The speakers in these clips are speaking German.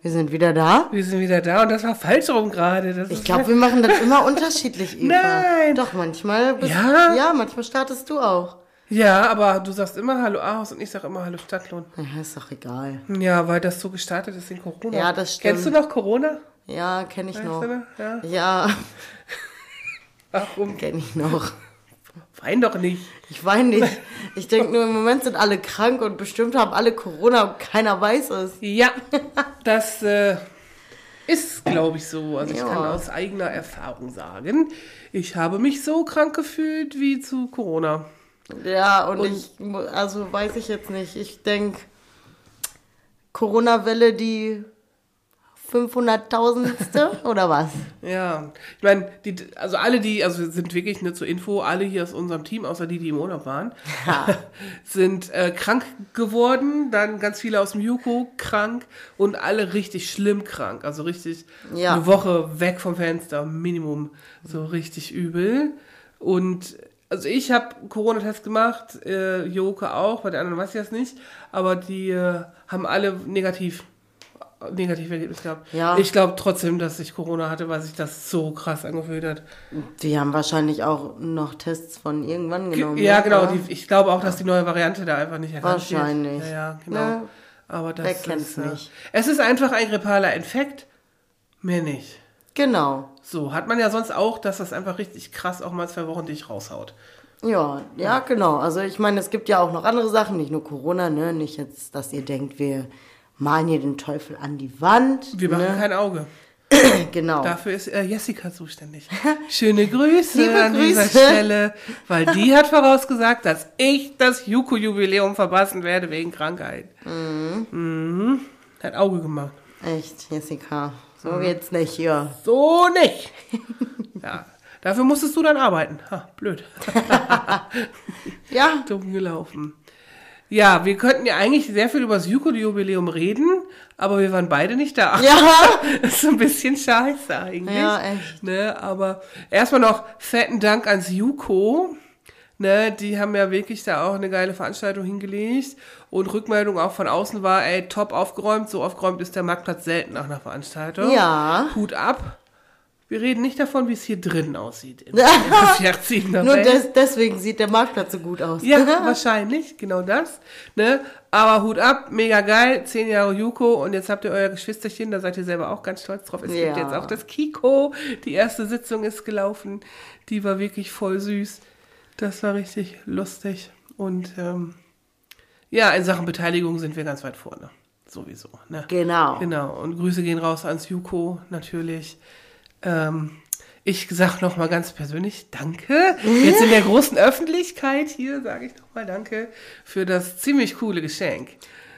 Wir sind wieder da. Wir sind wieder da und das war falsch rum gerade. Ich glaube, wir machen das immer unterschiedlich, Eva. Nein. Doch, manchmal bist Ja? Ja, manchmal startest du auch. Ja, aber du sagst immer Hallo Ahaus und ich sag immer Hallo Stadtlohn. Ja, ist doch egal. Ja, weil das so gestartet ist in Corona. Ja, das stimmt. Kennst du noch Corona? Ja, kenne ich Weißt noch. noch? Ja. Ja, Warum? kenne ich noch. Wein doch nicht. Ich weine nicht. Ich denke nur, im Moment sind alle krank und bestimmt haben alle Corona und keiner weiß es. Ja, das äh, ist, glaube ich, so. Also ich Ja. kann aus eigener Erfahrung sagen, ich habe mich so krank gefühlt wie zu Corona. Ja, und, ich, mu- also weiß ich jetzt nicht. Ich denke, Corona-Welle die 500.000. oder was? Ja, ich meine, die, also alle, die, also sind wirklich nur zur Info, alle hier aus unserem Team, außer die, die im Urlaub waren, sind äh, krank geworden, dann ganz viele aus dem Juko krank und alle richtig schlimm krank, also richtig Ja. eine Woche weg vom Fenster, Minimum, so richtig übel. Und also ich habe Corona-Test gemacht, äh, Joke auch, bei den anderen weiß ich das nicht, aber die äh, haben alle negativ negativ Ergebnis gehabt. Ja. Ich glaube trotzdem, dass ich Corona hatte, weil sich das so krass angefühlt hat. Die haben wahrscheinlich auch noch Tests von irgendwann genommen. ja, ne? genau. Die, ich glaube auch, dass die neue Variante da einfach nicht erkannt Wahrscheinlich. wird. Ja, ja, genau. Ja. Aber das Wer kennt's ist, äh, nicht? Es ist einfach ein grippaler Infekt, mehr nicht. Genau. So, hat man ja sonst auch, dass das einfach richtig krass auch mal zwei Wochen dich raushaut. Ja, ja, genau. Also ich meine, es gibt ja auch noch andere Sachen, nicht nur Corona, ne? Nicht jetzt, dass ihr denkt, wir malen hier den Teufel an die Wand. Wir machen ne? kein Auge. Genau. Dafür ist äh, Jessica zuständig. Schöne Grüße Liebe an dieser. Stelle, weil die hat vorausgesagt, dass ich das Juko-Jubiläum verpassen werde wegen Krankheit. Mhm. Hat Auge gemacht. Echt, Jessica. So Mhm. geht's nicht hier. So nicht. ja, dafür musstest du dann arbeiten. Ha, blöd. Ja, Dumm gelaufen. Ja, wir könnten ja eigentlich sehr viel über das Juko-Jubiläum reden, aber wir waren beide nicht da. ja. Das ist ein bisschen scheiße eigentlich. Ja, echt. Ne, aber erstmal noch fetten Dank ans Juko. Ne, die haben ja wirklich da auch eine geile Veranstaltung hingelegt. Und Rückmeldung auch von außen war, ey, top aufgeräumt. So aufgeräumt ist der Marktplatz selten nach einer Veranstaltung. Ja. Hut ab. Wir reden nicht davon, wie es hier drinnen aussieht. Der Fjachziener Nur des, deswegen sieht der Marktplatz so gut aus. Ja, wahrscheinlich, genau das. Ne? Aber Hut ab, mega geil, zehn Jahre Juko und jetzt habt ihr euer Geschwisterchen, da seid ihr selber auch ganz stolz drauf. Es gibt Ja. jetzt auch das Kiko. Die erste Sitzung ist gelaufen, die war wirklich voll süß. Das war richtig lustig. Und ähm, ja, in Sachen Beteiligung sind wir ganz weit vorne. Sowieso. Ne? Genau. Genau. Und Grüße gehen raus ans Juko natürlich. Ähm, ich sag noch mal ganz persönlich Danke. Jetzt in der großen Öffentlichkeit hier sage ich noch mal Danke für das ziemlich coole Geschenk.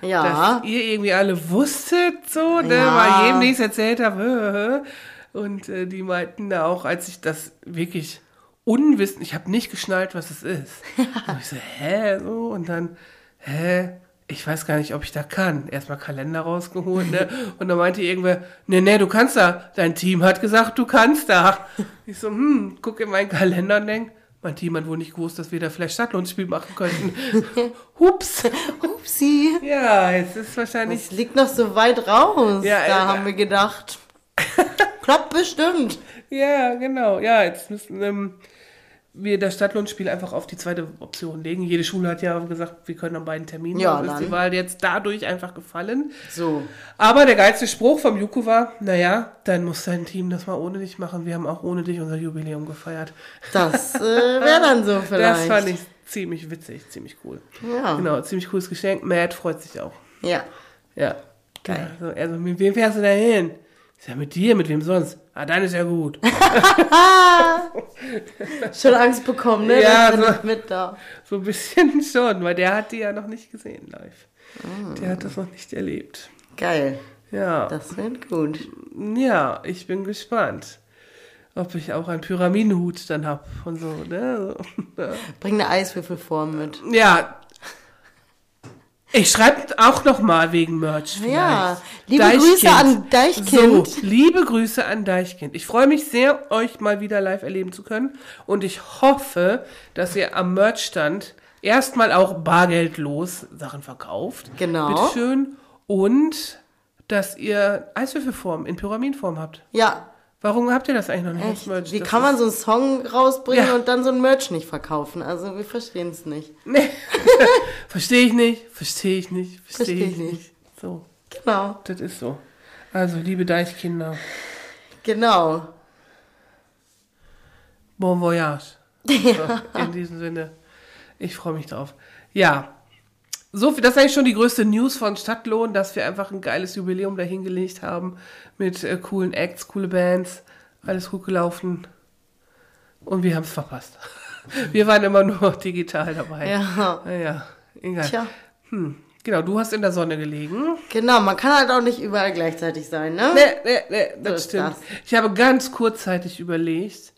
Ja. Dass ihr irgendwie alle wusstet, so, ne, Ja. weil jedem, ich erzählt habe. Und äh, die meinten da auch, als ich das wirklich unwissend, ich habe nicht geschnallt, was es ist. und ich so, hä, so, und dann, hä, ich weiß gar nicht, ob ich da kann. Erstmal Kalender rausgeholt, ne? Und dann meinte irgendwer, ne, ne, du kannst da. Dein Team hat gesagt, du kannst da. Ich so, hm, guck in meinen Kalender und denk, mein Team hat wohl nicht gewusst, dass wir da vielleicht Stadtlohnsspiel machen könnten. Hups. Upsi. Ja, jetzt ist wahrscheinlich Es liegt noch so weit raus. Ja, da äh, haben wir gedacht. Klappt bestimmt. Ja, genau. Ja, jetzt müssen ähm, wir das Stadtlohnspiel einfach auf die zweite Option legen. Jede Schule hat ja gesagt, wir können an beiden Terminen. Ja, Also ist die Wahl jetzt dadurch einfach gefallen. So. Aber der geilste Spruch vom Juko war, naja, dann muss dein Team das mal ohne dich machen. Wir haben auch ohne dich unser Jubiläum gefeiert. Das äh, wäre dann so vielleicht. Das fand ich ziemlich witzig, ziemlich cool. Ja. Genau, ziemlich cooles Geschenk. Matt freut sich auch. Ja. Ja. Geil. Also, also mit wem fährst du da hin? Ist ja mit dir, mit wem sonst? Ah, dann ist ja gut. Schon Angst bekommen, ne? Ja, so. mit da. So ein bisschen schon, weil der hat die ja noch nicht gesehen live. Ah. Der hat das noch nicht erlebt. Geil. Ja. Das wird gut. Ja, ich bin gespannt. Ob ich auch einen Pyramidenhut dann hab und so, ne? Bring eine Eiswürfelform mit. Ja. Ich schreibe auch noch mal wegen Merch. Vielleicht. Ja, liebe Grüße an Deichkind. So, liebe Grüße an Deichkind. Ich freue mich sehr, euch mal wieder live erleben zu können. Und ich hoffe, dass ihr am Merchstand erstmal auch bargeldlos Sachen verkauft. Genau. Bitteschön. Und dass ihr Eiswürfelform in Pyramidenform habt. Ja, Warum habt ihr das eigentlich noch nicht? echt. Merch? Wie kann man so einen Song rausbringen Ja. und dann so ein Merch nicht verkaufen? Also wir verstehen es nicht. Nee. verstehe ich nicht, verstehe ich nicht, verstehe Versteh ich ich nicht. nicht. So, Genau, das ist so. Also, liebe Deichkinder, genau. bon voyage. So, in diesem Sinne, ich freue mich drauf. Ja, so das ist eigentlich schon die größte News von Stadtlohn, dass wir einfach ein geiles Jubiläum dahingelegt haben mit äh, coolen Acts, coole Bands, alles gut gelaufen und wir haben es verpasst. Wir waren immer nur digital dabei. Ja. Naja, egal. Tja, Hm, genau, du hast in der Sonne gelegen. genau. Man kann halt auch nicht überall gleichzeitig sein, ne? Nee, nee, nee, das ist stimmt. das. Ich habe ganz kurzzeitig überlegt,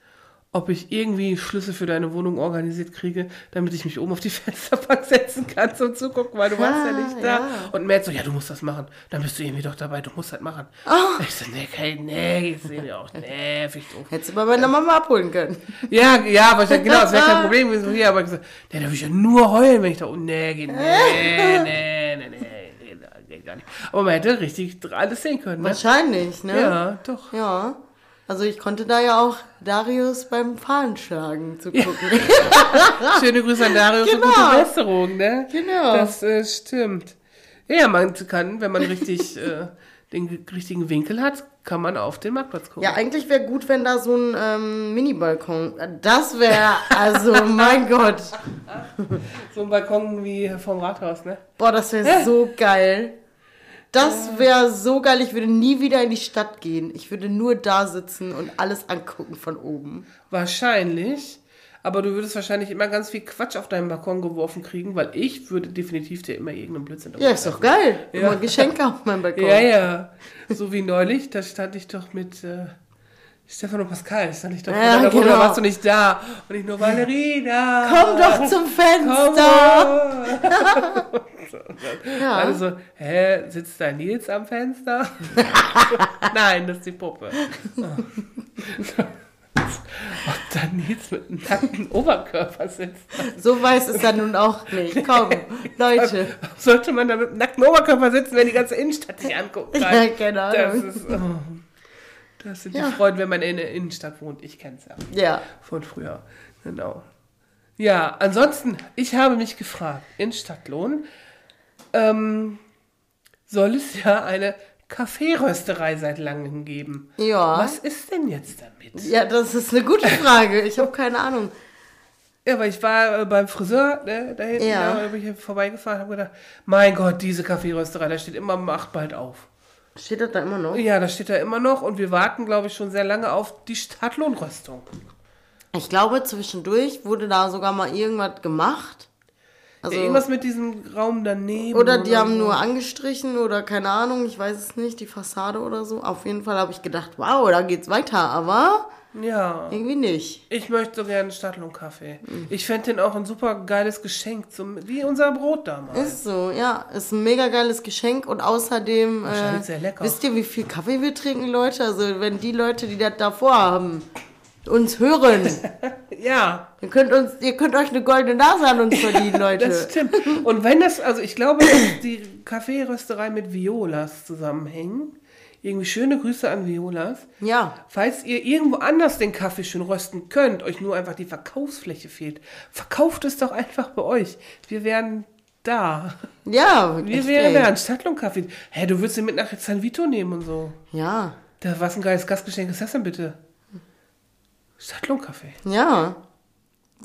ob ich irgendwie Schlüssel für deine Wohnung organisiert kriege, damit ich mich oben auf die Fensterbank setzen kann zum Zugucken, weil du warst ja Ah, nicht da. ja. Und Matt so, ja, du musst das machen. Dann bist du irgendwie doch dabei, du musst das machen. Ah. Ich so, nee, okay, nee, ich sehe mir auch nervig doof. Hättest du bei meiner Mama abholen können. Ja, ja, aber ich genau, das wäre kein Problem gewesen. Ja, aber ich gesagt, nee, da will ich ja nur heulen, wenn ich da unten, nee, nee, nee, nee, nee, nee, gar nicht. Aber man hätte richtig alles sehen können, ne? Wahrscheinlich, ne? Ja, doch. Ja. Also ich konnte da ja auch Darius beim Fahnenschlagen zu gucken. Schöne Grüße an Darius Genau. und gute Besserung, ne? Genau. Das äh, stimmt. Ja, man kann, wenn man richtig äh, den richtigen Winkel hat, kann man auf den Marktplatz gucken. Ja, eigentlich wäre gut, wenn da so ein ähm, Mini-Balkon. Das wäre, also mein Gott. So ein Balkon wie vom Rathaus, ne? Boah, das wäre so geil. Das wäre so geil. Ich würde nie wieder in die Stadt gehen. Ich würde nur da sitzen und alles angucken von oben. Wahrscheinlich. Aber du würdest wahrscheinlich immer ganz viel Quatsch auf deinen Balkon geworfen kriegen, weil ich würde definitiv dir immer irgendeinen Blödsinn Ja, ist doch geil. Ja. Immer Geschenke auf meinem Balkon. Ja, ja. So wie neulich, da stand ich doch mit äh, Stefano Pascal, stand ich doch vor Ja, deiner Wohnung, genau. da warst du nicht da. Und ich nur, Valerina. Komm doch zum Fenster. Ja. Alle so, hä, sitzt da Nils am Fenster? Nein, das ist die Puppe. Ob da Nils mit einem nackten Oberkörper sitzt. So weiß es ja nun auch nicht. Komm, Leute. Sollte man da mit einem nackten Oberkörper sitzen, wenn die ganze Innenstadt sich angucken kann? Ja, keine Das, Ahnung. ist, oh, das sind Ja. die Freunde, wenn man in der Innenstadt wohnt. Ich kenne es ja Ja. von früher. Genau. Ja, ansonsten, ich habe mich gefragt, in Stadtlohn ähm, soll es ja eine Kaffeerösterei seit langem geben. Ja. Was ist denn jetzt damit? Ja, das ist eine gute Frage. Ich habe keine Ahnung. Ja, weil ich war äh, beim Friseur, ne, da hinten, Ja. da bin ich vorbeigefahren, habe gedacht, mein Gott, diese Kaffeerösterei, da steht immer um 8 bald auf. Steht das da immer noch? Ja, das steht da immer noch und wir warten, glaube ich, schon sehr lange auf die Stadtlohnröstung. Ich glaube, zwischendurch wurde da sogar mal irgendwas gemacht. Also, irgendwas mit diesem Raum daneben. oder die haben so. nur angestrichen oder keine Ahnung, ich weiß es nicht, die Fassade oder so. Auf jeden Fall habe ich gedacht, wow, da geht's weiter, aber Ja. irgendwie nicht. Ich möchte so gerne Stadtlohnkaffee. Mhm. Ich fände den auch ein super geiles Geschenk, zum, wie unser Brot damals. Ist so, ja, ist ein mega geiles Geschenk und außerdem, Wahrscheinlich äh, sehr lecker. wisst ihr, wie viel Kaffee wir trinken, Leute? Also wenn die Leute, die das davor haben, uns hören, Ja, ihr könnt uns, ihr könnt euch eine goldene Nase an uns verdienen, Leute. das stimmt. Und wenn das, also ich glaube, dass die Kaffeerösterei mit Violas zusammenhängen. Irgendwie schöne Grüße an Violas. ja, Falls ihr irgendwo anders den Kaffee schön rösten könnt, euch nur einfach die Verkaufsfläche fehlt, verkauft es doch einfach bei euch. Wir wären da. ja, Wir wären da, ein Stadtlohnkaffee. Hä, du würdest den mit nach San Vito nehmen und so. Ja, Da, was ein geiles Gastgeschenk ist das denn bitte? Stadtlohnkaffee. ja,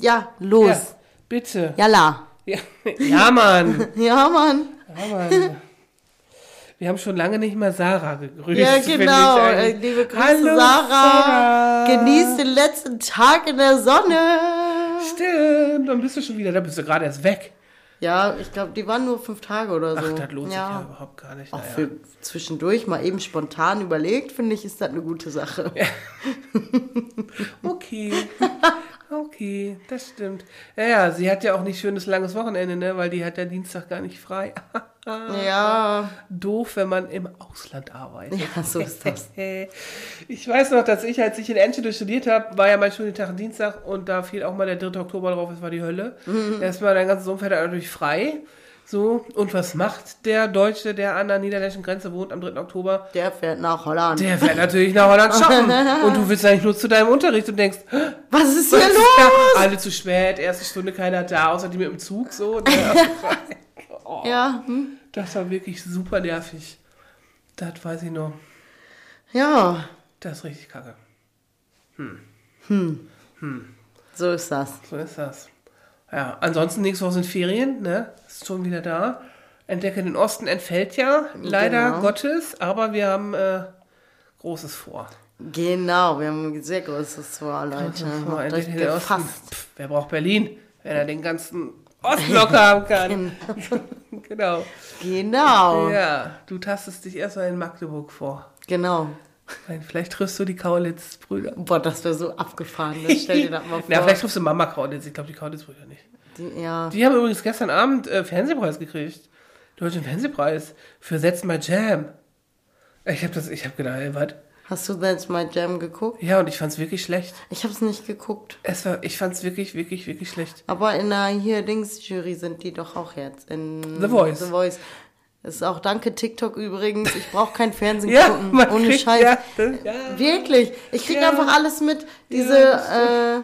ja, los. Ja, bitte. Jalla. Ja, ja Mann. Ja, Mann. Ja, Mann. Wir haben schon lange nicht mehr Sarah gegrüßt. Ja, genau. Äh. Liebe Grüße, Hallo, Sarah. Genieß den letzten Tag in der Sonne. Stimmt, dann bist du schon wieder, da bist du gerade erst weg. Ja, ich glaube, die waren nur fünf Tage oder so. Ach, das lohnt sich ja überhaupt gar nicht. Auch Naja. für zwischendurch mal eben spontan überlegt, finde ich, ist das eine gute Sache. Okay. Okay, das stimmt. Ja, ja, sie hat ja auch nicht schönes langes Wochenende, ne? Weil die hat ja Dienstag gar nicht frei. Ja, Doof, wenn man im Ausland arbeitet. ja, so ist das. Ich weiß noch, dass ich, als ich in Enschede studiert habe, war ja mein Studientag Dienstag und da fiel auch mal der 3. Oktober drauf, es war die Hölle. Mhm. Erstmal dein ganzes Umfeld natürlich frei. So, und was macht der Deutsche, der an der niederländischen Grenze wohnt am 3. Oktober? Der fährt nach Holland. Der fährt natürlich nach Holland shoppen. und du willst eigentlich nur zu deinem Unterricht und denkst, Was ist hier was ist los? da? Alle zu spät, erste Stunde keiner da, außer die mit dem Zug so. Ne? Ja, hm. Das war wirklich super nervig. Das weiß ich noch. ja, Das ist richtig kacke. so ist das. So ist das. Ja, ansonsten nächste Woche sind Ferien, ne? Ist schon wieder da. Entdecke den Osten entfällt ja, leider Genau. Gottes, aber wir haben äh, Großes vor. Genau, wir haben ein sehr großes vor, Leute. Großes vor. Entdecke den Osten. Pff, wer braucht Berlin, wenn er den ganzen Ostblock haben kann? genau. Genau, Ja, du tastest dich erstmal in Magdeburg vor. genau. Vielleicht triffst du die Kaulitz-Brüder. Boah, das wäre so abgefahren. Das stell dir das mal vor. Ja, vielleicht triffst du Mama Kaulitz. Ich glaube, die Kaulitz-Brüder nicht. Die, ja, Die haben übrigens gestern Abend äh, Fernsehpreis gekriegt. Deutschen Fernsehpreis für Setz My Jam. Ich habe habe gedacht, ey, was? Hast du That's My Jam geguckt? Ja, und ich fand's wirklich schlecht. Ich habe es nicht geguckt. Es war, ich fand's wirklich, wirklich, wirklich schlecht. Aber in der hier Dings-Jury sind die doch auch jetzt. In The Voice. The Voice. Ist auch danke TikTok übrigens. Ich brauche kein Fernsehen Ja, gucken. Ohne kriegt- Scheiß. ja, das- ja. Wirklich. Ich krieg Ja. einfach alles mit. Diese, äh,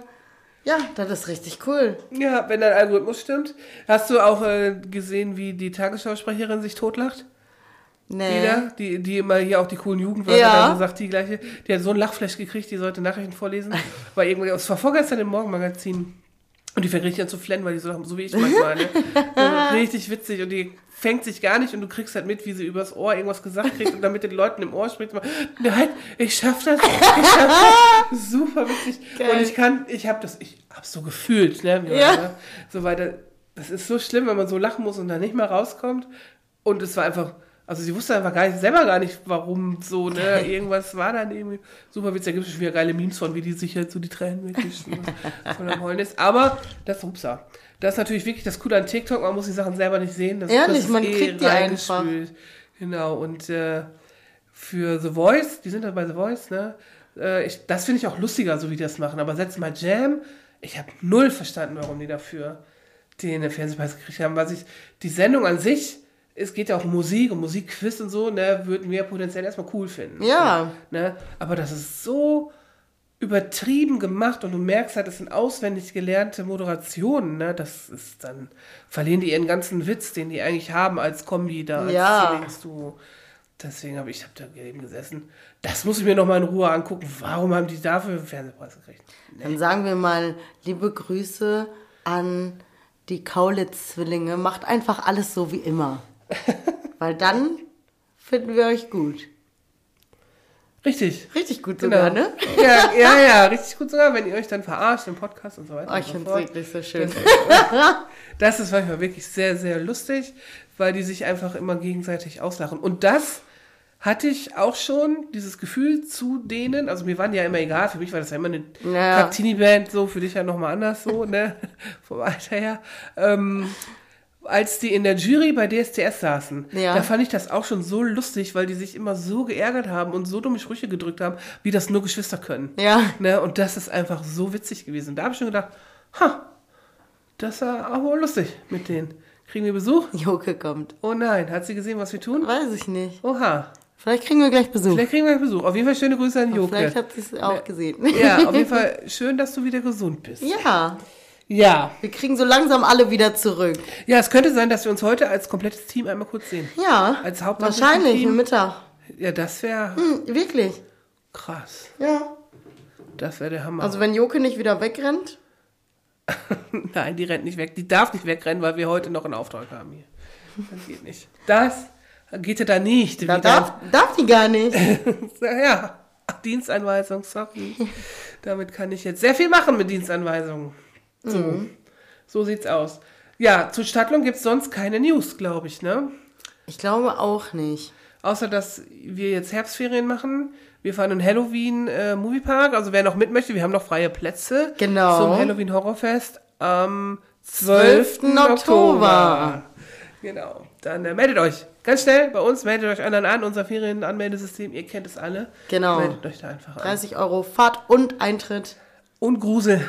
ja, das ist richtig cool. Ja, wenn dein Algorithmus stimmt. Hast du auch äh, gesehen, wie die Tagesschausprecherin sich totlacht? Nee. Wieder? Die, die immer hier auch die coolen Jugendwörter Ja. dann sagt, die gleiche. Die hat so ein Lachflash gekriegt, die sollte Nachrichten vorlesen. War irgendwie, es war vorgestern im Morgenmagazin. Und die fängt richtig an zu flennen, weil die so, so wie ich manchmal, ne? so, richtig witzig. Und die fängt sich gar nicht und du kriegst halt mit, wie sie übers Ohr irgendwas gesagt kriegt und dann mit den Leuten im Ohr spricht. Nein, ich schaff das. Ich schaff das. Super witzig. Geil. Und ich kann, ich hab das, ich hab's so gefühlt, ne? Ja. ne? So weiter. Das ist so schlimm, wenn man so lachen muss und dann nicht mehr rauskommt. Und es war einfach, also sie wusste einfach gar nicht, selber gar nicht, warum so, ne? Irgendwas war dann irgendwie super witzig. Da gibt es schon wieder geile Memes von, wie die sich halt so die Tränen wegwischen von am Heulen ist. Aber das, upsa. Das ist natürlich wirklich das Coole an TikTok, man muss die Sachen selber nicht sehen. Das, Ehrlich, das ist man eh kriegt die reingespült. Genau, und äh, für The Voice, die sind ja bei The Voice, ne? Äh, ich, das finde ich auch lustiger, so wie die das machen. Aber setz mal Jam, ich habe null verstanden, warum die dafür den Fernsehpreis gekriegt haben. Was ich, die Sendung an sich, es geht ja auch um Musik und Musikquiz und so, ne, würden wir potenziell erstmal cool finden. Ja. Ne? Aber das ist so übertrieben gemacht und du merkst halt, das sind auswendig gelernte Moderationen, ne? Das ist dann, verlieren die ihren ganzen Witz, den die eigentlich haben als Kombi da. Als Ja. Du. Deswegen habe ich hab da eben gesessen. Das muss ich mir nochmal in Ruhe angucken. Warum haben die dafür einen Fernsehpreis gekriegt? Dann sagen wir mal liebe Grüße an die Kaulitz-Zwillinge. Macht einfach alles so wie immer. Weil dann finden wir euch gut. Richtig. Richtig gut Genau. sogar, ne? Ja, ja, ja, richtig gut sogar, wenn ihr euch dann verarscht im Podcast und so weiter. Oh, ich so finde es wirklich so schön. Das ist manchmal wirklich sehr, sehr lustig, weil die sich einfach immer gegenseitig auslachen. Und das hatte ich auch schon, dieses Gefühl zu denen, also mir waren die ja immer egal, für mich war das ja immer eine Ja. Kaktini-Band, so für dich ja nochmal anders so, ne, vom Alter her. Ähm, als die in der Jury bei DSDS saßen, Ja. da fand ich das auch schon so lustig, weil die sich immer so geärgert haben und so dumme Sprüche gedrückt haben, wie das nur Geschwister können. Ja. Ne? Und das ist einfach so witzig gewesen. Da habe ich schon gedacht, ha, das war auch mal lustig mit denen. Kriegen wir Besuch? Joke kommt. Oh nein, hat sie gesehen, was wir tun? Weiß ich nicht. Oha, Vielleicht kriegen wir gleich Besuch. vielleicht kriegen wir Besuch. Auf jeden Fall schöne Grüße an Joke. Vielleicht hat sie es auch gesehen. Ja, auf jeden Fall schön, dass du wieder gesund bist. Ja, Ja. wir kriegen so langsam alle wieder zurück. Ja, es könnte sein, dass wir uns heute als komplettes Team einmal kurz sehen. Ja, Als hauptamtliches wahrscheinlich Team. am Mittag. Ja, das wäre Hm, wirklich. krass. Ja. Das wäre der Hammer. Also wenn Joke nicht wieder wegrennt, Nein, die rennt nicht weg. Die darf nicht wegrennen, weil wir heute noch einen Auftrag haben hier. Das geht nicht. Das geht ja da nicht. da darf, darf die gar nicht. Ja, Dienstanweisung, sorry. Damit kann ich jetzt sehr viel machen mit Dienstanweisungen. So, Mhm. so sieht's aus. Ja, zu Stadtlohn gibt es sonst keine News, glaube ich, ne? Ich glaube auch nicht. Außer, dass wir jetzt Herbstferien machen. Wir fahren in Halloween äh, Moviepark. Also wer noch mit möchte, wir haben noch freie Plätze. Genau. Zum Halloween Horrorfest am 12. 12. Oktober. Oktober. Genau. Dann äh, meldet euch ganz schnell bei uns, meldet euch anderen an, unser Ferienanmeldesystem, ihr kennt es alle. Genau. Meldet euch da einfach an. 30 Euro Fahrt und Eintritt. Und Grusel.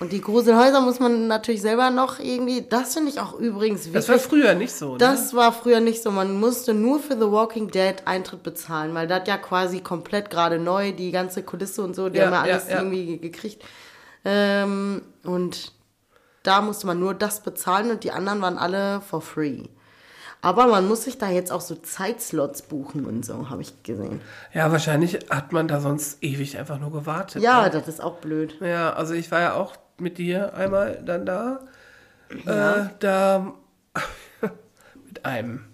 Und die Gruselhäuser muss man natürlich selber noch irgendwie. Das finde ich auch übrigens wichtig. Das war früher nicht so. Ne? Das war früher nicht so. Man musste nur für The Walking Dead Eintritt bezahlen, weil das ja quasi komplett gerade neu, die ganze Kulisse und so, die Ja, haben ja ja, alles ja. irgendwie ge- gekriegt. Ähm, und da musste man nur das bezahlen und die anderen waren alle for free. Aber man muss sich da jetzt auch so Zeitslots buchen und so, habe ich gesehen. Ja, wahrscheinlich hat man da sonst ewig einfach nur gewartet. Ja, ne? das ist auch blöd. Ja, also ich war ja auch mit dir einmal dann da. Äh, da mit einem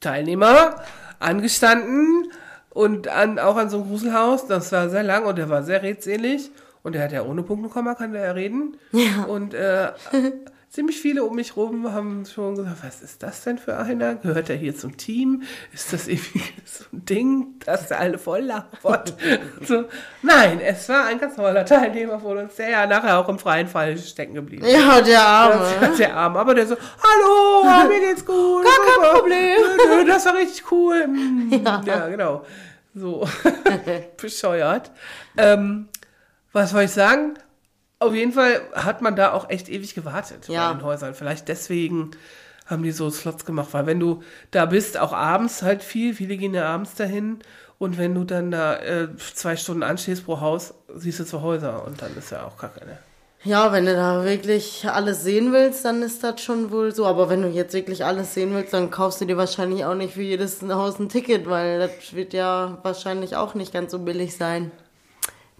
Teilnehmer angestanden und an, auch an so einem Gruselhaus. Das war sehr lang und der war sehr redselig. Und der hat ja ohne Punkt und Komma, kann der ja reden. Ja. Und äh, ziemlich viele um mich rum haben schon gesagt, was ist das denn für einer? Gehört er hier zum Team? Ist das irgendwie so ein Ding, dass der alle voll labert? so, nein, es war ein ganz toller Teilnehmer von uns, der ja nachher auch im freien Fall stecken geblieben ist. Ja, der Arme. Das der Arm, aber der so, hallo, mir geht's gut. Gar kein super. Problem. Das war richtig cool. Mm, Ja, genau. So, bescheuert. Ähm, was soll ich sagen? Auf jeden Fall hat man da auch echt ewig gewartet Ja. bei den Häusern. Vielleicht deswegen haben die so Slots gemacht, weil wenn du da bist, auch abends halt viel, viele gehen ja abends dahin und wenn du dann da äh, zwei Stunden anstehst pro Haus, siehst du zu Häuser und dann ist ja auch kacke, ne? Ja, wenn du da wirklich alles sehen willst, dann ist das schon wohl so. Aber wenn du jetzt wirklich alles sehen willst, dann kaufst du dir wahrscheinlich auch nicht für jedes Haus ein Ticket, weil das wird ja wahrscheinlich auch nicht ganz so billig sein.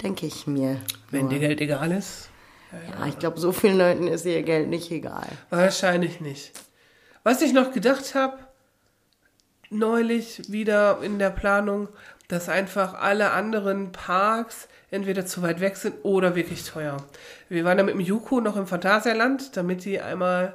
Denke ich mir. Wenn dir Geld egal ist, Ja, ich glaube, so vielen Leuten ist ihr Geld nicht egal. Wahrscheinlich nicht. Was ich noch gedacht habe, neulich wieder in der Planung, dass einfach alle anderen Parks entweder zu weit weg sind oder wirklich teuer. Wir waren ja mit dem Juko noch im Phantasialand, damit die einmal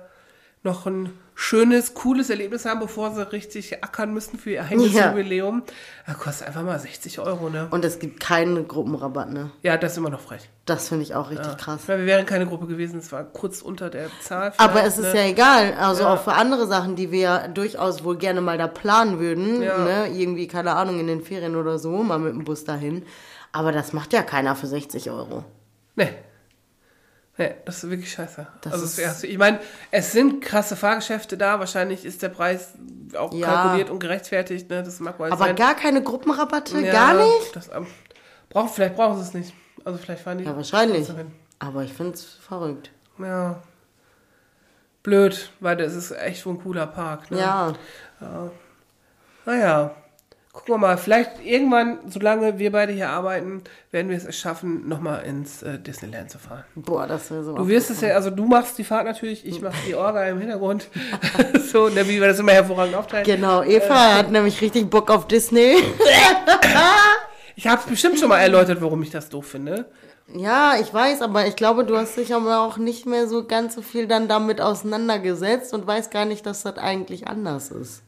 noch ein schönes, cooles Erlebnis haben, bevor sie richtig ackern müssen für ihr eigenes Ja. Jubiläum. Das kostet einfach mal 60 Euro, ne? Und es gibt keinen Gruppenrabatt, ne? Ja, das ist immer noch frech. Das finde ich auch richtig krass. Weil wir wären keine Gruppe gewesen, es war kurz unter der Zahl. Aber es ist ne? ja egal. Also Ja. auch für andere Sachen, die wir ja durchaus wohl gerne mal da planen würden. Ja. Ne? Irgendwie, keine Ahnung, in den Ferien oder so, mal mit dem Bus dahin. Aber das macht ja keiner für 60 Euro. Nee. Nee, das ist wirklich scheiße. Das also ist- es, ich meine, es sind krasse Fahrgeschäfte da, wahrscheinlich ist der Preis auch Ja. kalkuliert und gerechtfertigt, ne? Das mag wohl Aber sein. gar keine Gruppenrabatte? Ja, gar nicht? Das, ähm, braucht, vielleicht brauchen sie es nicht. Also vielleicht fahren die. Ja, wahrscheinlich. Aber ich finde es verrückt. Ja. Blöd, weil das ist echt wohl ein cooler Park. Ne? Ja. Naja. Gucken wir mal, vielleicht irgendwann, solange wir beide hier arbeiten, werden wir es schaffen, nochmal ins äh, Disneyland zu fahren. Boah, das wäre so. Du wirst es ja, also du machst die Fahrt natürlich, ich mache die Orga im Hintergrund. so, ne, wie wir das immer hervorragend aufteilen. Genau, Eva hat nämlich richtig Bock auf Disney. Ich habe bestimmt schon mal erläutert, warum ich das doof finde. ja, ich weiß, aber ich glaube, du hast dich aber auch nicht mehr so ganz so viel dann damit auseinandergesetzt und weißt gar nicht, dass das eigentlich anders ist.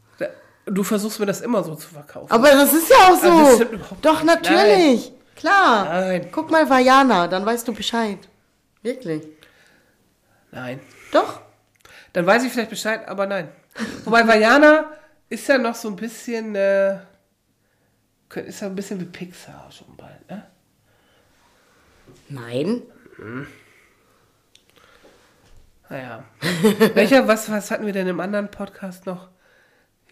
Du versuchst mir das immer so zu verkaufen. Aber das ist ja auch Also so. Doch, natürlich. Klar. Nein. Guck mal Vajana, dann weißt du Bescheid. Wirklich. Nein. Doch. Dann weiß ich vielleicht Bescheid, aber nein. Wobei Vajana ist ja noch so ein bisschen, äh, ist ja ein bisschen wie Pixar schon bald, ne? Nein. Naja. Welcher, was, was hatten wir denn im anderen Podcast noch?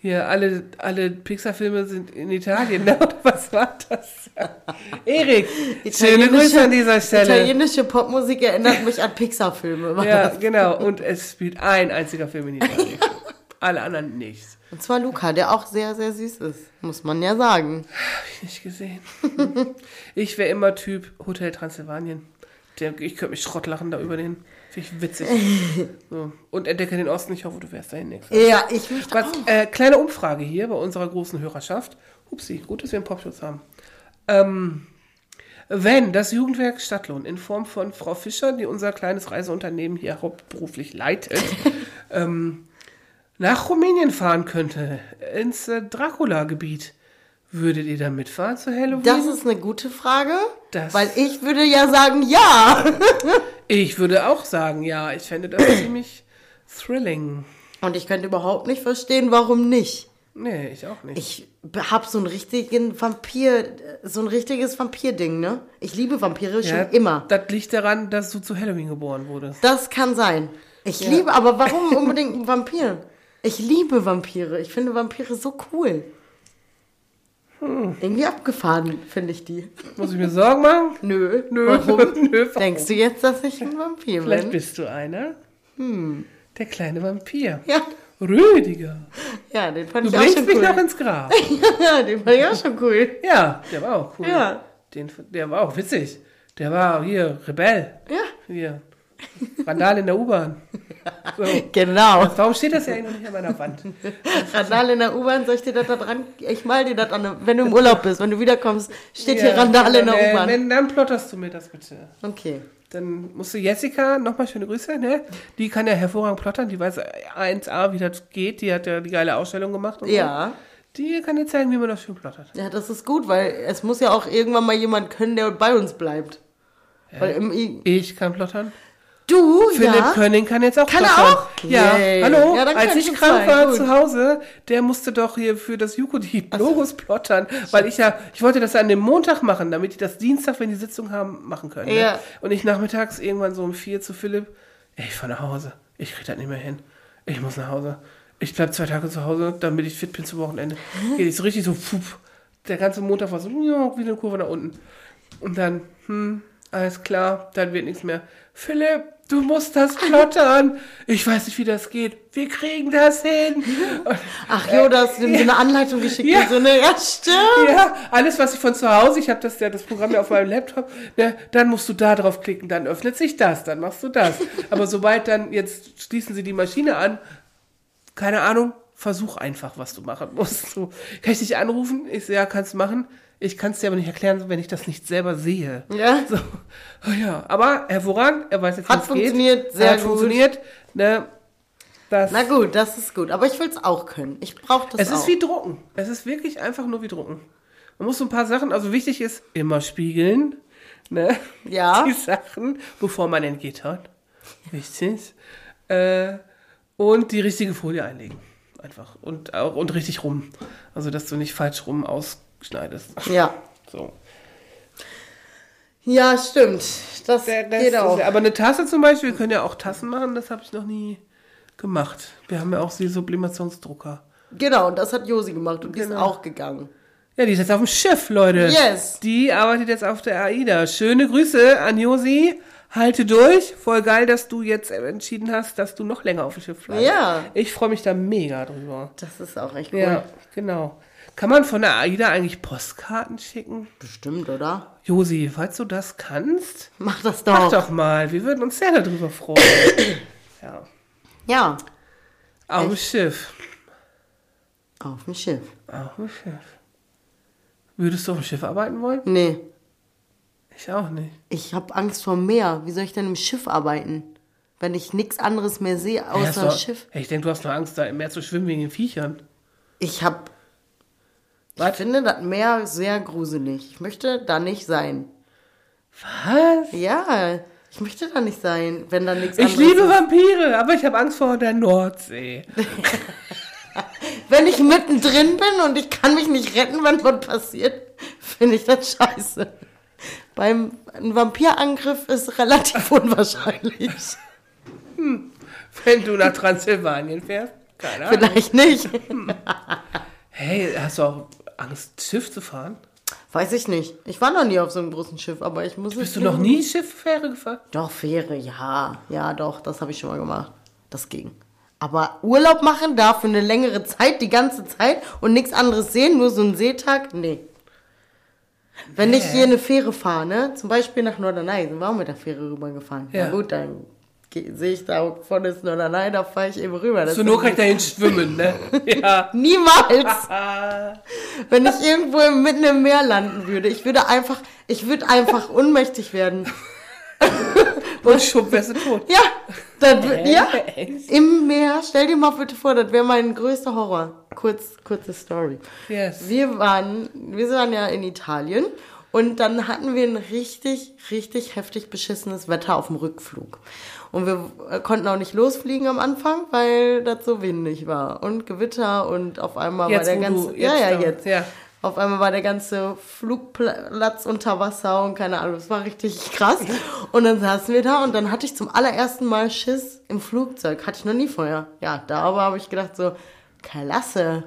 Hier, alle, alle Pixar-Filme sind in Italien, ne? Oder was war das? Erik, schöne Grüße an dieser Stelle. Italienische Popmusik erinnert mich an Pixar-Filme. Ja, genau. Und es spielt ein einziger Film in Italien. Alle anderen nicht. Und zwar Luca, der auch sehr, sehr süß ist. Muss man ja sagen. Hab ich nicht gesehen. Ich wäre immer Typ Hotel Transsilvanien. Der, ich könnte mich schrottlachen da über den. Finde ich witzig. So. Und entdecke den Osten. Ich hoffe, du wärst dahin nächstes. Ja, ich möchte Was, auch. äh, kleine Umfrage hier bei unserer großen Hörerschaft. Hupsi, gut, dass wir einen Popschutz haben. Ähm, Wenn das Jugendwerk Stadtlohn in Form von Frau Fischer, die unser kleines Reiseunternehmen hier hauptberuflich leitet, ähm, nach Rumänien fahren könnte, ins äh, Dracula-Gebiet, würdet ihr da mitfahren zu Halloween? Das ist eine gute Frage, Das- weil ich würde ja sagen, ja. ich würde auch sagen, ja, ich fände das ziemlich thrilling. Und ich könnte überhaupt nicht verstehen, warum nicht. Nee, ich auch nicht. Ich hab so einen richtigen Vampir, so ein richtiges Vampir-Ding, ne? Ich liebe Vampire schon Ja, immer. Das liegt daran, dass du zu Halloween geboren wurdest. Das kann sein. Ich liebe, aber warum unbedingt ein Vampir? Ich liebe Vampire. Ich finde Vampire so cool. Hm. Irgendwie abgefahren, finde ich die. Muss ich mir Sorgen machen? Nö. Nö, Warum? nö, warum? Denkst du jetzt, dass ich ein Vampir Vielleicht bin? bist du einer. Der kleine Vampir. Ja. Rüdiger. Ja, den fand Du ich auch bringst schon mich cool. noch ins Grab. ja, den fand ich auch schon cool. Ja, der war auch cool. Ja. Den, der war auch witzig. Der war hier Rebell. Ja, Hier. Randal in der U-Bahn. So. genau. Warum steht das ja eigentlich nicht an meiner Wand? Randal in der U-Bahn, soll ich dir das da dran? Ich mal dir das an, wenn du im Urlaub bist, wenn du wiederkommst, steht hier Ja, Randal in der äh, U-Bahn. Wenn, dann plotterst du mir das bitte. Okay. Dann musst du Jessica, nochmal schöne Grüße, ne? Die kann ja hervorragend plottern, die weiß 1A, wie das geht. Die hat ja die geile Ausstellung gemacht. Und Ja. So. Die kann dir zeigen, wie man das schön plottert. Ja, das ist gut, weil es muss ja auch irgendwann mal jemand können, der bei uns bleibt. Weil im, Ich kann plottern. Du, Philipp ja. Könning kann jetzt auch Kann er auch? Ja, Yay. hallo. Ja, Als ich krank zwei, war gut. zu Hause, der musste doch hier für das Juko-Dieb Logos plottern, weil ich ja, ich wollte das an dem Montag machen, damit die das Dienstag, wenn die Sitzung haben, machen können. Ne? Ja. Und ich nachmittags irgendwann so um vier zu Philipp, ey, ich fahr nach Hause. Ich krieg das nicht mehr hin. Ich muss nach Hause. Ich bleib zwei Tage zu Hause, damit ich fit bin zum Wochenende. Geht ich so richtig so, pfup. Der ganze Montag war so, ja, wie eine Kurve nach unten. Und dann, hm, alles klar, dann wird nichts mehr. Philipp, du musst das plottern. Ich weiß nicht, wie das geht. Wir kriegen das hin. Und, Ach jo, da hast du ihm so eine Anleitung geschickt. Ja. So eine, ja, stimmt. ja, alles, was ich von zu Hause, ich habe das ja das Programm ja auf meinem Laptop, ne, dann musst du da drauf klicken, dann öffnet sich das, dann machst du das. Aber sobald dann, jetzt schließen sie die Maschine an, keine Ahnung, versuch einfach, was du machen musst. So, kann ich dich anrufen? Ich so, ja, kannst du machen. Ich kann es dir aber nicht erklären, wenn ich das nicht selber sehe. Ja. So, oh ja, aber hervorragend, er weiß jetzt, Hat wie es funktioniert, geht. sehr Hat gut. funktioniert, ne, das, Na gut, das ist gut. Aber ich will es auch können. Ich brauche das es auch. ist wie Drucken. Es ist wirklich einfach nur wie Drucken. Man muss so ein paar Sachen, also wichtig ist, immer spiegeln, ne, Ja. die Sachen, bevor man entgittert. Wichtig. Äh, und die richtige Folie einlegen. Einfach. Und auch, und richtig rum. Also, dass du nicht falsch rum ausschneidest. ja. So. Ja, stimmt. Das Der Rest geht auch. Ist, aber eine Tasse zum Beispiel, wir können ja auch Tassen machen, das habe ich noch nie gemacht. Wir haben ja auch die Sublimationsdrucker. Genau, und das hat Josi gemacht und die ist Genau. auch gegangen. Ja, die ist jetzt auf dem Schiff, Leute. Yes. Die arbeitet jetzt auf der AIDA. Schöne Grüße an Josi. Halte durch. Voll geil, dass du jetzt entschieden hast, dass du noch länger auf dem Schiff bleibst. Ja. Ich freue mich da mega drüber. Das ist auch echt cool. Ja, genau. Kann man von der AIDA eigentlich Postkarten schicken? Bestimmt, oder? Josi, falls du das kannst, Mach das mach doch. doch mal. Wir würden uns sehr darüber freuen. ja. Ja, Auf dem Schiff. auf dem Schiff. Auf dem Schiff. Würdest du auf dem Schiff arbeiten wollen? Nee, Ich auch nicht. ich habe Angst vor Meer. Wie soll ich denn im Schiff arbeiten? Wenn ich nichts anderes mehr sehe außer du- Schiff. Hey, ich denke, du hast nur Angst, da im Meer zu schwimmen wegen den Viechern. Ich habe. Ich Was? finde das Meer sehr gruselig. Ich möchte da nicht sein. Was? Ja, ich möchte da nicht sein, wenn da nichts Ich liebe ist. Vampire, aber ich habe Angst vor der Nordsee. Wenn ich mittendrin bin und ich kann mich nicht retten, wenn was passiert, finde ich das scheiße. Beim ein Vampirangriff ist relativ unwahrscheinlich. Wenn du nach Transsilvanien fährst. Keine Ahnung. Vielleicht nicht. Hey, hast du auch Angst, Schiff zu fahren? Weiß ich nicht. Ich war noch nie auf so einem großen Schiff, aber ich muss Bist du noch nie Schifffähre gefahren? Doch, Fähre, ja. Ja, doch, das habe ich schon mal gemacht. Das ging. Aber Urlaub machen da für eine längere Zeit, die ganze Zeit und nichts anderes sehen, nur so einen Seetag, nee. Wenn ich hier eine Fähre fahre, ne? Zum Beispiel nach Norderney, sind wir auch mit der Fähre rübergefahren. Ja. Ja. gut, dann sehe ich da vorne ist nur nein, da fahre ich eben rüber. Das Zur Not ist- kann ich dahin schwimmen, ne? Ja. Niemals! Wenn ich irgendwo im- mitten im Meer landen würde, ich würde einfach, ich würde einfach ohnmächtig werden. Und schub wärst du tot. Ja, das, wür- ja, Echt? im Meer. Stell dir mal bitte vor, das wäre mein größter Horror. Kurz, kurze Story. Yes. Wir waren, wir waren ja in Italien und dann hatten wir ein richtig, richtig heftig beschissenes Wetter auf dem Rückflug. Und wir äh, konnten auch nicht losfliegen am Anfang, weil das so windig war und Gewitter und auf einmal Jetzt, war der ganze, ja, ja, jetzt. ja. Auf einmal war der ganze Flugplatz unter Wasser und keine Ahnung, es war richtig krass. Und dann saßen wir da und dann hatte ich zum allerersten Mal Schiss im Flugzeug. Hatte ich noch nie vorher. Ja, da aber habe ich gedacht so, klasse.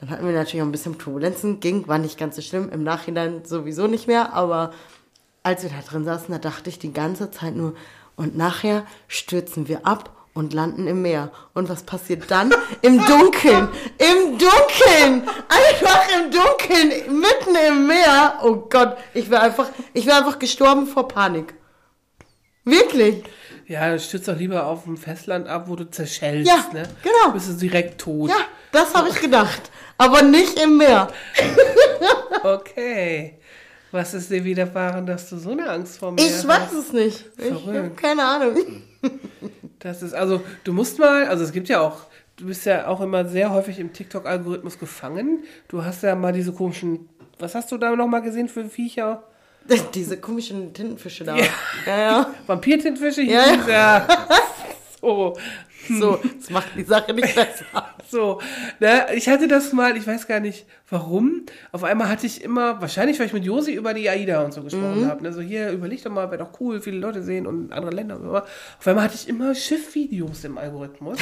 Dann hatten wir natürlich auch ein bisschen Turbulenzen, ging, war nicht ganz so schlimm. Im Nachhinein sowieso nicht mehr, aber als wir da drin saßen, da dachte ich die ganze Zeit nur, und nachher stürzen wir ab und landen im Meer. Und was passiert dann? Im Dunkeln. Im Dunkeln. Einfach im Dunkeln. Mitten im Meer. Oh Gott. Ich wäre einfach, ich wäre einfach gestorben vor Panik. Wirklich. Ja, stürzt doch lieber auf dem Festland ab, wo du zerschellst, Ja, ne? genau. Bist du direkt tot. Ja, das habe ich gedacht. Aber nicht im Meer. Okay. Was ist dir widerfahren, dass du so eine Angst vor mir Ich hast? weiß es nicht. Ich habe Verrückt. keine Ahnung. Das ist, also, du musst mal, also es gibt ja auch, du bist ja auch immer sehr häufig im TikTok-Algorithmus gefangen. Du hast ja mal diese komischen, was hast du da nochmal gesehen für Viecher? Diese komischen Tintenfische da. Ja. Ja, ja. Vampirtintfische? Ja, hieß ja. So, So, das macht die Sache nicht besser. So. Ne, ich hatte das mal, ich weiß gar nicht warum. Auf einmal hatte ich immer, wahrscheinlich, weil ich mit Josi über die AIDA und so gesprochen habe. Ne, so hier, überleg doch mal, wäre doch cool, viele Leute sehen und andere Länder. Und so. Auf einmal hatte ich immer Schiffvideos im Algorithmus.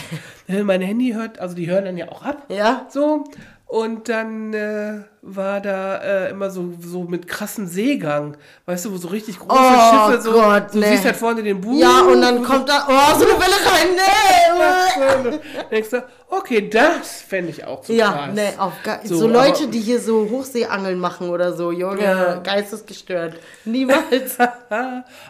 Ne, mein Handy hört, also die hören dann ja auch ab. Ja. So. Und dann äh, war da äh, immer so, so mit krassem Seegang. Weißt du, wo so richtig große Oh Schiffe so. Gott, du nee. siehst halt vorne den Buch. Ja, und dann kommt da, oh, so eine Welle rein. Nee. Denkst du, okay, das fände ich auch zu Ja, krass. nee, auf so, So, Leute, aber- die hier so Hochseeangeln machen oder so, Junge, Ja. geistesgestört. Niemals.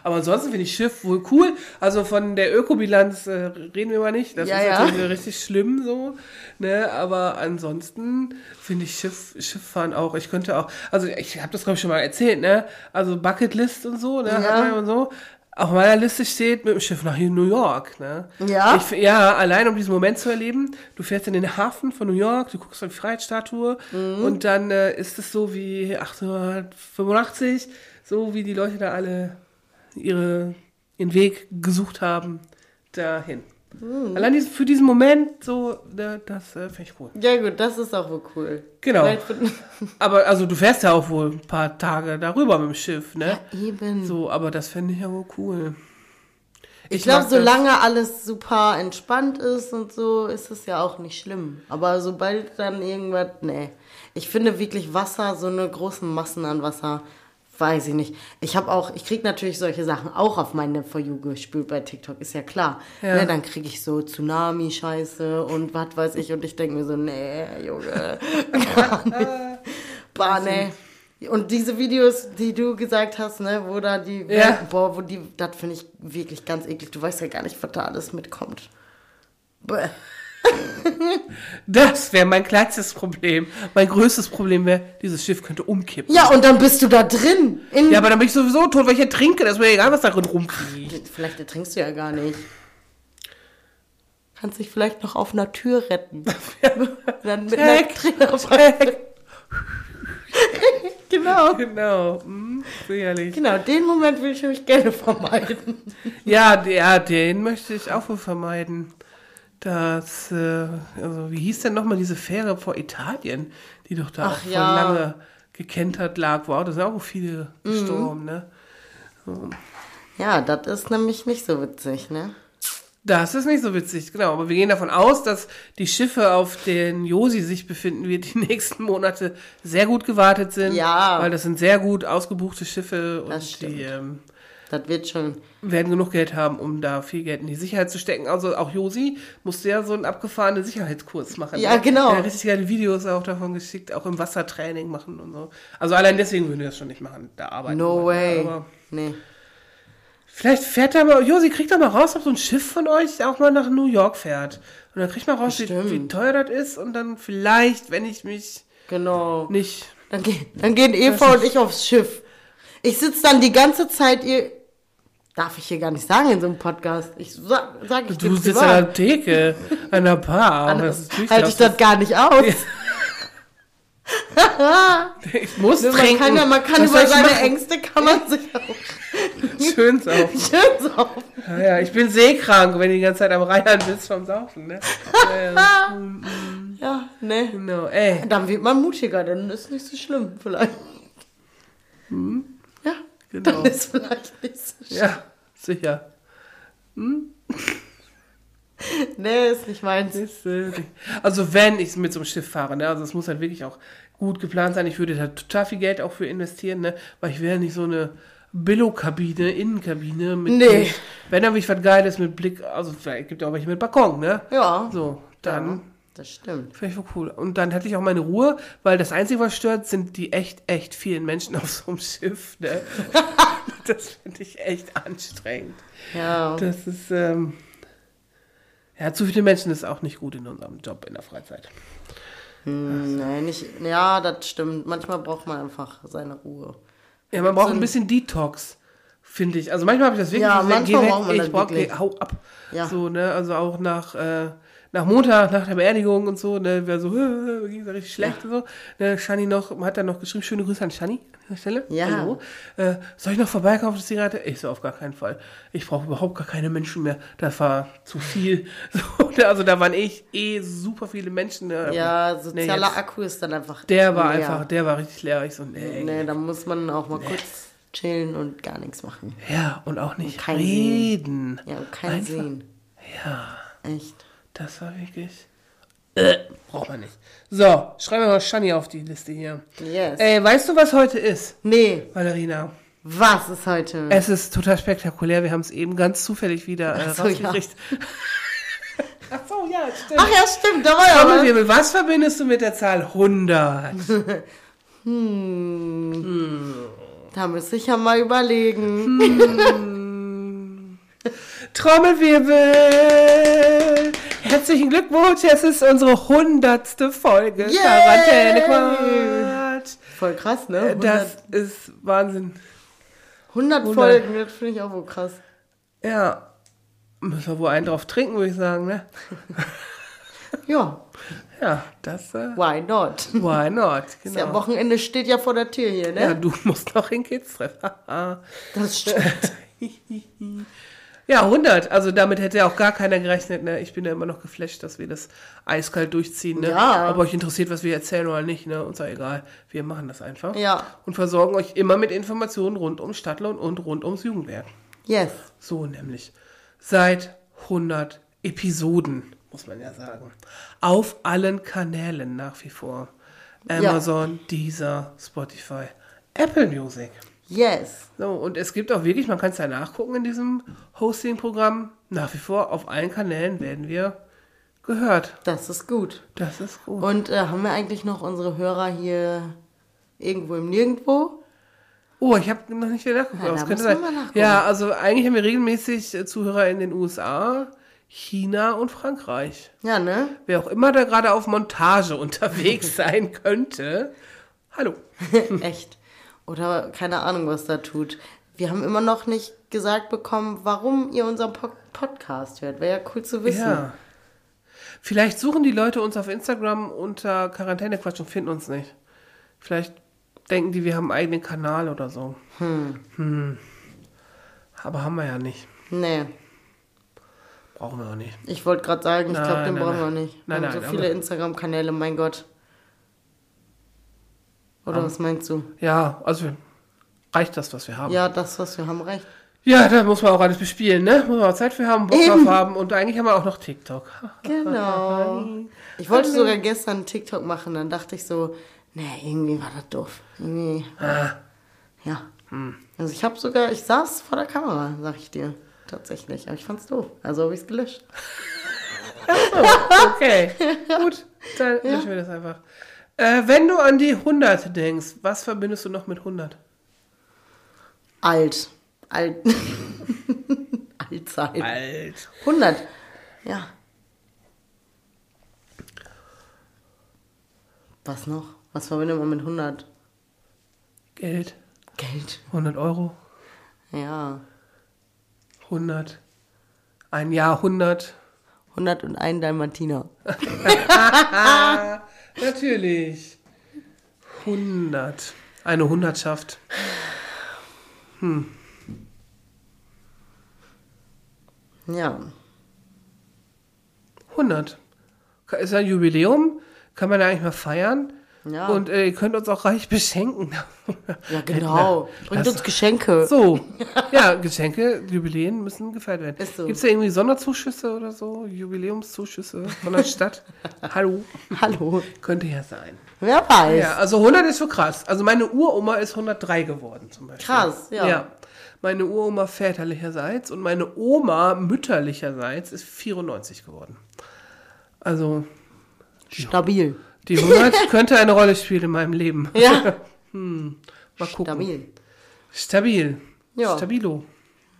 Aber ansonsten finde ich Schiff wohl cool. Also von der Ökobilanz äh, reden wir mal nicht. Das Ja, ist ja. natürlich richtig schlimm so. Ne? Aber ansonsten finde ich Schiff, Schifffahren auch. Ich könnte auch, also ich habe das glaube ich schon mal erzählt, ne? Also Bucketlist und so, ne? Ja und so. Auf meiner Liste steht mit dem Schiff nach New York, ne? Ja? Ich, ja, allein um diesen Moment zu erleben. Du fährst in den Hafen von New York, du guckst auf die Freiheitsstatue Mhm. und dann äh, ist es so wie 1885, so wie die Leute da alle ihre, ihren Weg gesucht haben dahin. Mhm. Allein für diesen Moment, so, da, das äh, finde ich cool. Ja gut, das ist auch wohl cool. Genau. Aber also du fährst ja auch wohl ein paar Tage darüber mit dem Schiff, ne? Eben. So, aber das fände ich ja wohl cool. Ich glaube, mag das. solange alles super entspannt ist und so, ist es ja auch nicht schlimm. Aber sobald dann irgendwas, nee. Ich finde wirklich Wasser, so eine großen Massen an Wasser, weiß ich nicht. Ich habe auch, ich kriege natürlich solche Sachen auch auf meine For You gespült bei TikTok, ist ja klar. Ja. Ne, dann kriege ich so Tsunami-Scheiße und was weiß ich und ich denke mir so, nee, Junge, gar nicht. Bah, nee. Und diese Videos, die du gesagt hast, ne, wo da die, Ja. boah, wo die, das finde ich wirklich ganz eklig. Du weißt ja gar nicht, was da alles mitkommt. Bäh. Das wäre mein kleinstes Problem. Mein größtes Problem wäre, dieses Schiff könnte umkippen. Ja, und dann bist du da drin. In Ja, aber dann bin ich sowieso tot, weil ich ertrinke. Das ist mir egal, was da drin rumfliegt. vielleicht ertrinkst du ja gar nicht. Kannst dich vielleicht noch auf einer Tür retten. dann mit einer Check. Träne Genau. Genau, hm, sicherlich. Genau, den Moment will ich nämlich gerne vermeiden. Ja, ja, den möchte ich auch wohl vermeiden. Das, äh, also wie hieß denn nochmal diese Fähre vor Italien, die doch da Ach auch voll ja. lange gekentert lag. Wow, da sind auch viele Mhm. gestorben, ne? Ja, das ist nämlich nicht so witzig, ne? Das ist nicht so witzig, genau. Aber wir gehen davon aus, dass die Schiffe, auf denen Josi sich befinden wird, die nächsten Monate sehr gut gewartet sind. Ja. Weil das sind sehr gut ausgebuchte Schiffe Das und stimmt. die ähm, Das wird schon. werden genug Geld haben, um da viel Geld in die Sicherheit zu stecken. Also auch Josi musste ja so einen abgefahrenen Sicherheitskurs machen. Ja, ne? genau. Er hat richtig geile Videos auch davon geschickt, auch im Wassertraining machen und so. Also allein deswegen würden wir das schon nicht machen, da arbeiten. No wollen, way. Aber Nee. Vielleicht fährt da mal, Josi, kriegt doch mal raus, ob so ein Schiff von euch auch mal nach New York fährt. Und dann kriegt man raus, wie, wie teuer das ist. Und dann vielleicht, wenn ich mich Genau. nicht. Dann, ge dann gehen Eva und ich aufs Schiff. Ich sitze dann die ganze Zeit ihr. Darf ich hier gar nicht sagen in so einem Podcast. Ich sag, sag ich Du sitzt an der Theke, an der Bar. Das ist natürlich Halte ich das gar nicht aus. Ich muss Man trinken. kann, ja, man kann Was über seine machen? Ängste kann man sich auch Schön saufen. schön saufen. Ja, ja, ich bin seekrank, wenn du die ganze Zeit am Reiern bist vom Saufen, ne? Ja, ja. Ja, ne. genau, ey. Dann wird man mutiger, dann ist nicht so schlimm vielleicht. Ja, Genau. dann ist vielleicht nicht so schlimm. Ja, sicher. Nee, ist nicht meins. Ist, Also wenn ich mit so einem Schiff fahre, ne, also es muss halt wirklich auch gut geplant sein. Ich würde da total viel Geld auch für investieren, ne, weil ich will ja nicht so eine Billo-Kabine, Innenkabine mit, Nee. mit wenn da wirklich was Geiles mit Blick, also vielleicht gibt ja auch welche mit Balkon, ne? Ja. So, dann Das stimmt. Finde ich voll cool. Und dann hätte ich auch meine Ruhe, weil das Einzige, was stört, sind die echt, echt vielen Menschen auf so einem Schiff. Ne? das finde ich echt anstrengend. Ja. Das ist, ähm, ja, zu viele Menschen ist auch nicht gut in unserem Job in der Freizeit. Hm, nee, nicht. Ja, das stimmt. Manchmal braucht man einfach seine Ruhe. Ja, man braucht So ein bisschen Detox, finde ich. Also manchmal habe ich das wirklich, Ja, ich manchmal geh braucht man ich geh, hau ab. Ja. So, ne, also auch nach, äh, nach Montag, nach der Beerdigung und so, ne, wäre so, äh, ging so richtig schlecht und so. Ne, Shani noch, hat dann noch geschrieben, schöne Grüße an Shani an der Stelle. Ja. Hallo. Äh, soll ich noch vorbeikommen auf die Zigarette? Ich so, auf gar keinen Fall. Ich brauche überhaupt gar keine Menschen mehr. Das war zu viel. So, ne, also da waren echt eh super viele Menschen. Ne, Ja, Nee, sozialer jetzt- Akku ist dann einfach. Der war leer. einfach, der war richtig leer. Ich so, nee. Nee, da muss man auch mal kurz chillen und gar nichts machen. Ja, und auch nicht kein reden. Ja, und kein Einfach- Sehen. Ja. Echt. Das war wirklich. Äh, braucht man nicht. So, schreiben wir mal Shani auf die Liste hier. Yes. Ey, weißt du, was heute ist, Nee, Valerina? was ist heute? Es ist total spektakulär. Wir haben es eben ganz zufällig wieder äh, Ach so, ja. rausgekriegt. Ach so, ja, stimmt. Ach ja, stimmt, da war ja. Trommelwirbel, was verbindest du mit der Zahl 100? Da müsste ich ja mal überlegen. Trommelwirbel! Herzlichen Glückwunsch, es ist unsere hundertste Folge. Yay! Quarantäne Quatsch. Voll krass, ne? Äh, 100, Das ist Wahnsinn. 100 Folgen, das finde ich auch wohl krass. Ja. Müssen wir wohl einen drauf trinken, würde ich sagen, ne? Ja, Ja, das, äh, why not? why not? Das ja, Genau. Wochenende steht ja vor der Tür hier, ne? Ja, du musst noch in Kids treffen. Das stimmt. ja, 100. Also damit hätte ja auch gar keiner gerechnet. Ne? Ich bin ja immer noch geflasht, dass wir das eiskalt durchziehen. Ne? Ja. Ob euch interessiert, was wir erzählen oder nicht, ne? uns ja egal. Wir machen das einfach. Ja. Und versorgen euch immer mit Informationen rund um Stadtlohn und rund ums Jugendwerk. Yes. So nämlich. Seit 100 Episoden, muss man ja sagen. Auf allen Kanälen nach wie vor. Amazon, Deezer, Spotify, Apple Music. Yes. So, und es gibt auch wirklich, man kann es ja nachgucken in diesem Hosting-Programm, nach wie vor auf allen Kanälen werden wir gehört. Das ist gut. Das ist gut. Und äh, haben wir eigentlich noch unsere Hörer hier irgendwo im Nirgendwo? Oh, ich habe noch nicht wieder nachgeguckt. Ja, aber es da könnte sein. Ja, also eigentlich haben wir regelmäßig äh, Zuhörer in den USA, China und Frankreich. Ja, ne? Wer auch immer da gerade auf Montage unterwegs sein könnte. Hallo. Echt. Oder keine Ahnung, was da tut. Wir haben immer noch nicht gesagt bekommen, warum ihr unseren po Podcast hört. Wäre ja cool zu wissen. Ja. Vielleicht suchen die Leute uns auf Instagram unter Quarantänequatsch und finden uns nicht. Vielleicht denken die, wir haben einen eigenen Kanal oder so. Hm. Aber haben wir ja nicht. Nee, Brauchen wir auch nicht. ich wollte gerade sagen, ich glaube, den nein, brauchen nein. wir nicht. Wir Nein, haben nein, so viele Instagram-Kanäle, mein Gott. Oder was meinst du? Ja, also reicht das, was wir haben. Ja, das, was wir haben, recht. Ja, da muss man auch alles bespielen, ne? Muss man auch Zeit für haben, Bock drauf haben. Und eigentlich haben wir auch noch TikTok. Genau. Ich wollte sogar gestern TikTok machen, dann dachte ich so, nee, irgendwie war das doof. Irgendwie, Ah, ja. Hm. Also ich habe sogar, ich saß vor der Kamera, sag ich dir. Tatsächlich. Aber ich fand's doof. Also habe ich es gelöscht. okay. Gut, dann löschen wir das einfach. Äh, wenn du an die 100 denkst, was verbindest du noch mit 100? Alt. Alt. Alt sein. Alt. 100. Ja. Was noch? Was verbindet man mit 100? Geld. Geld. 100 Euro. Ja. 100. Ein Jahrhundert. 101 Dalmatiner. Natürlich. 100. Eine Hundertschaft. Ja. 100. Ist ein Jubiläum. Kann man ja eigentlich mal feiern. Ja. Und äh, ihr könnt uns auch reich beschenken. Ja, genau. Bringt uns Geschenke. So, ja, Geschenke, Jubiläen müssen gefeiert werden. So. Gibt es da irgendwie Sonderzuschüsse oder so? Jubiläumszuschüsse von der Stadt? Hallo? Hallo. Könnte ja sein. Wer weiß. Ja, also 100 ist schon krass. Also meine Uroma ist 103 geworden zum Beispiel. Krass, ja. Ja. Meine Uroma väterlicherseits und meine Oma mütterlicherseits ist 94 geworden. Also Stabil. Die 100 könnte eine Rolle spielen in meinem Leben. Ja. Mal gucken. Stabil. Stabil. Ja. Stabilo.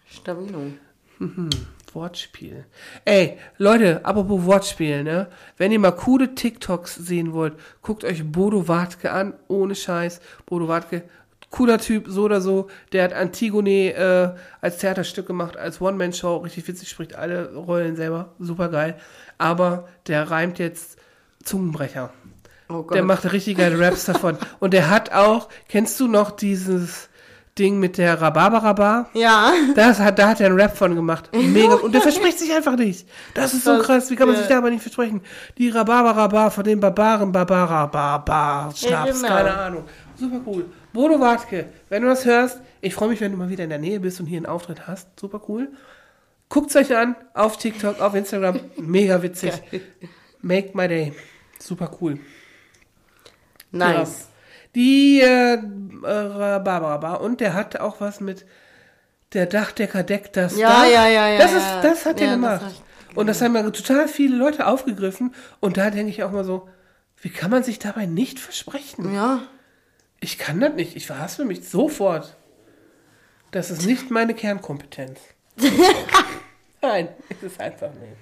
Stabil. Wortspiel. Ey, Leute, apropos Wortspiel, ne? Wenn ihr mal coole TikToks sehen wollt, guckt euch Bodo Wartke an, ohne Scheiß. Bodo Wartke, cooler Typ, so oder so. Der hat Antigone äh, als Theaterstück gemacht, als One-Man-Show, richtig witzig, spricht alle Rollen selber, super geil. Aber der reimt jetzt Zungenbrecher. Oh Gott. Der macht richtig geile Raps davon. Und der hat auch, kennst du noch dieses Ding mit der Rhabarber-Rabar? ja. Das hat, da hat er einen Rap von gemacht. Mega. Und der verspricht sich einfach nicht. Das ist so krass. Wie kann man sich ja. da aber nicht versprechen? Die Rhabarber-Rabar von den Barbaren, Barbara, Barbar, Schnaps, genau. keine Ahnung. Super cool. Bodo Wartke, wenn du das hörst, ich freue mich, wenn du mal wieder in der Nähe bist und hier einen Auftritt hast. Super cool. Guckt's euch an, auf TikTok, auf Instagram. Mega witzig. Make my day. Super cool. Nice. Ja. Die äh, äh, Barbara und der hat auch was mit der Dachdecker deckt das Ja, Dach. ja, ja, ja, Das, ja. ist, das hat er Ja, das gemacht. hab ich und das haben ja total viele Leute aufgegriffen. Und da denke ich auch mal so, wie kann man sich dabei nicht versprechen? Ja. Ich kann das nicht. Ich verhaspel mich sofort. Das ist nicht meine Kernkompetenz. Nein, es ist einfach nicht.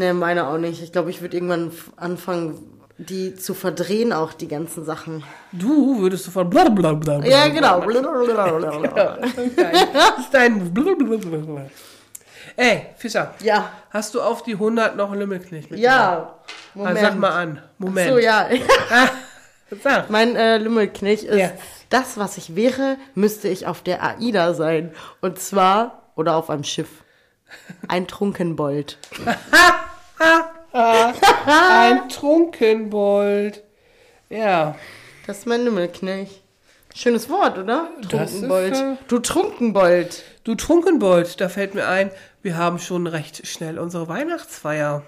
Ne, meine auch nicht. Ich glaube, ich würde irgendwann anfangen, die zu verdrehen, auch die ganzen Sachen. Du würdest sofort blablabla. Ja, genau. Ja, das ist dein, das ist dein blablabla. Ey, Fischer, Ja. hast du auf die 100 noch Lümmelknecht mit? Ja. Ah, sag mal an. Moment. So, ja. Sag. Mein äh, Lümmelknecht ist, Ja. das, was ich wäre, müsste ich auf der AIDA sein. Und zwar, oder auf einem Schiff. Ein Trunkenbold. Ein Trunkenbold. Ja. Das ist mein Lümmelknecht. Schönes Wort, oder? Das ist, Trunkenbold. äh, du Trunkenbold. Du Trunkenbold, da fällt mir ein, wir haben schon recht schnell unsere Weihnachtsfeier.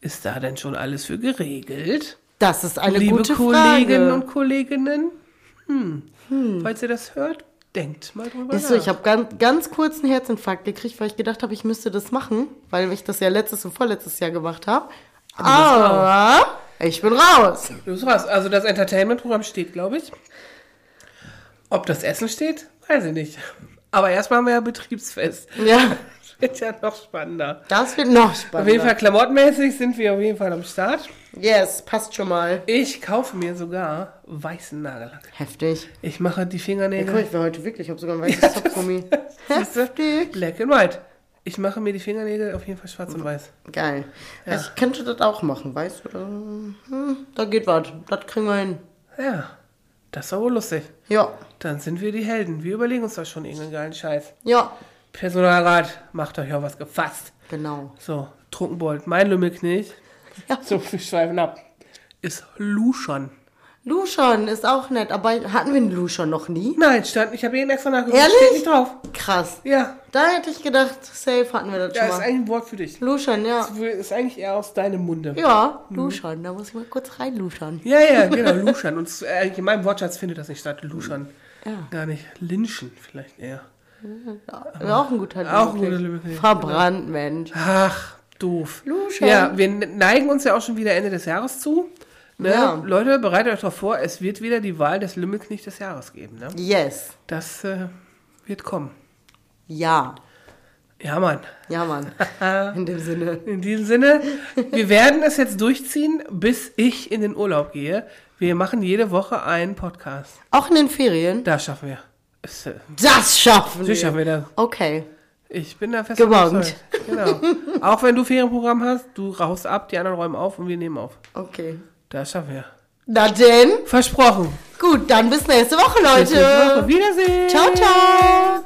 Ist da denn schon alles für geregelt? Das ist eine Liebe gute Kolleginnen Frage. und Kolleginnen, hm. falls ihr das hört, denkt mal drüber Ist so, ich habe ganz, ganz kurz einen Herzinfarkt gekriegt, weil ich gedacht habe, ich müsste das machen, weil ich das ja letztes und vorletztes Jahr gemacht habe. Aber ich bin raus. Du bist raus. Also das Entertainment-Programm steht, glaube ich. Ob das Essen steht, weiß ich nicht. Aber erstmal haben wir ja Betriebsfest. Ja, Das wird ja noch spannender. das wird noch Auf jeden spannender. Fall klamottenmäßig sind wir auf jeden Fall am Start. Yes, passt schon mal. Ich kaufe mir sogar weißen Nagellack. Heftig. Ich mache die Ja, guck, Fingernägel ich war heute wirklich, ich habe sogar ein weißes Zopfgummi. Heftig. black and white. Ich mache mir die Fingernägel auf jeden Fall schwarz und weiß. Geil. Ja. Ich könnte das auch machen, weißt du? Da, hm, da geht was. Das kriegen wir hin. Ja, das ist aber lustig. Ja, Dann sind wir die Helden. Wir überlegen uns da schon irgendeinen geilen Scheiß. ja, Personalrat, macht euch auch was gefasst. genau. So, Trunkenbold, mein Lümmelknecht. Ja. So, wir schweifen ab. Ist Luschan. Luschon ist auch nett, aber hatten wir einen Luschon noch nie? Nein, stand, ich habe ihn extra nachgeguckt. Ehrlich? Steht nicht drauf. Krass. Ja, Da hätte ich gedacht, safe hatten wir das da schon ist mal. eigentlich ein Wort für dich. Luschon, ja. Ist eigentlich eher aus deinem Munde. Ja, Luschon, da muss ich mal kurz rein luschern. Ja, ja, genau, Luschan. Und äh, in meinem Wortschatz findet das nicht statt. Luschan. Ja. Gar nicht. Linschen vielleicht eher. Ja, auch ein guter Auch ein Lübeck. guter Lübeck. Verbrannt, Mensch. Ach, doof. Luschan. Ja, wir neigen uns ja auch schon wieder Ende des Jahres zu. Ne? Ja. Leute, bereitet euch darauf vor, es wird wieder die Wahl des Lümmelknecht des Jahres geben. Ne? Yes. Das äh, wird kommen. Ja. Ja, Mann. Ja, Mann. In dem Sinne. In diesem Sinne, wir werden es jetzt durchziehen, bis ich in den Urlaub gehe. Wir machen jede Woche einen Podcast. Auch in den Ferien? Das schaffen wir. Äh, Das schaffen wir. Sicher schaffen wir das. Okay. Ich bin da fest überzeugt. Genau. Auch wenn du Ferienprogramm hast, du rauchst ab, die anderen räumen auf und wir nehmen auf. Okay. Das schaffen wir. Na denn, Versprochen. gut, dann bis nächste Woche, Bis nächste Woche. Leute. Wiedersehen. Ciao, ciao.